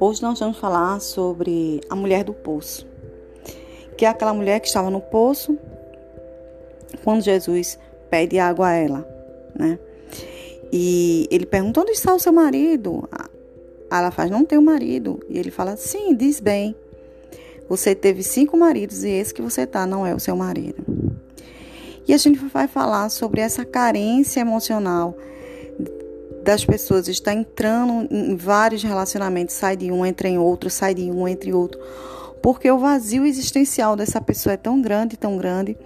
Hoje nós vamos falar sobre a mulher do poço, que é aquela mulher que estava no poço quando Jesus pede água a ela, né? E ele pergunta: onde está o seu marido? Ela faz: não tenho marido. E ele fala: sim, diz bem. Você teve cinco maridos e esse que você tá não é o seu marido. E a gente vai falar sobre essa carência emocional das pessoas está entrando em vários relacionamentos, sai de um, entra em outro, sai de um, entra em outro, porque o vazio existencial dessa pessoa é tão grande, tão grande,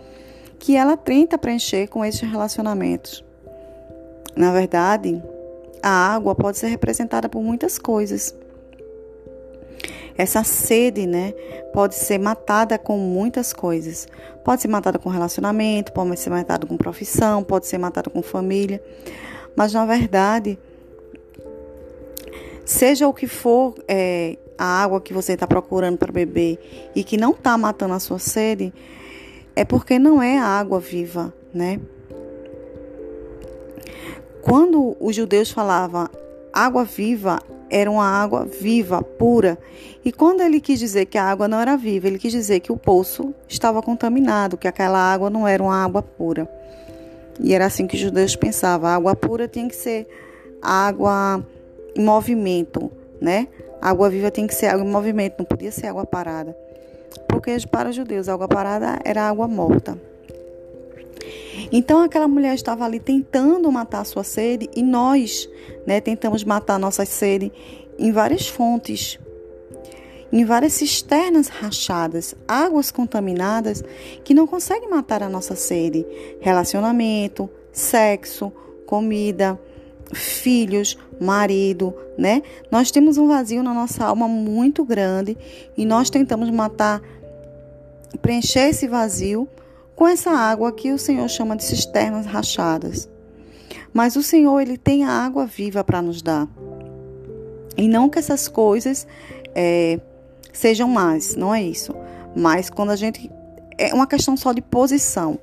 que ela tenta preencher com esses relacionamentos. Na verdade, a água pode ser representada por muitas coisas. Essa sede, né, pode ser matada com muitas coisas. Pode ser matada com relacionamento, pode ser matada com profissão, pode ser matada com família. Mas na verdade, seja o que for é, a água que você está procurando para beber e que não está matando a sua sede, é porque não é água viva, né? Quando os judeus falavam água viva, era uma água viva, pura. E quando ele quis dizer que a água não era viva, ele quis dizer que o poço estava contaminado, que aquela água não era uma água pura. E era assim que os judeus pensavam. A água pura tem que ser água em movimento, né? A água viva tem que ser água em movimento, não podia ser água parada. Porque para os judeus, a água parada era água morta. Então aquela mulher estava ali tentando matar a sua sede e nós, né, tentamos matar a nossa sede em várias fontes em várias cisternas rachadas, águas contaminadas que não conseguem matar a nossa sede. Relacionamento, sexo, comida, filhos, marido, né? Nós temos um vazio na nossa alma muito grande e nós tentamos matar, preencher esse vazio com essa água que o Senhor chama de cisternas rachadas. Mas o Senhor, ele tem a água viva para nos dar. E não que essas coisas é, sejam mais, não é isso. Mas quando a gente. É uma questão só de posição.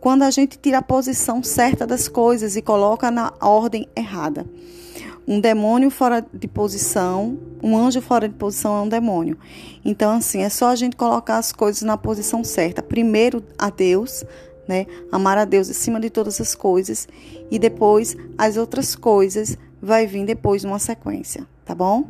Quando a gente tira a posição certa das coisas e coloca na ordem errada. Um demônio fora de posição, um anjo fora de posição é um demônio. Então, assim, é só a gente colocar as coisas na posição certa. Primeiro a Deus, né? Amar a Deus acima de todas as coisas. E depois as outras coisas vai vir depois numa sequência, tá bom?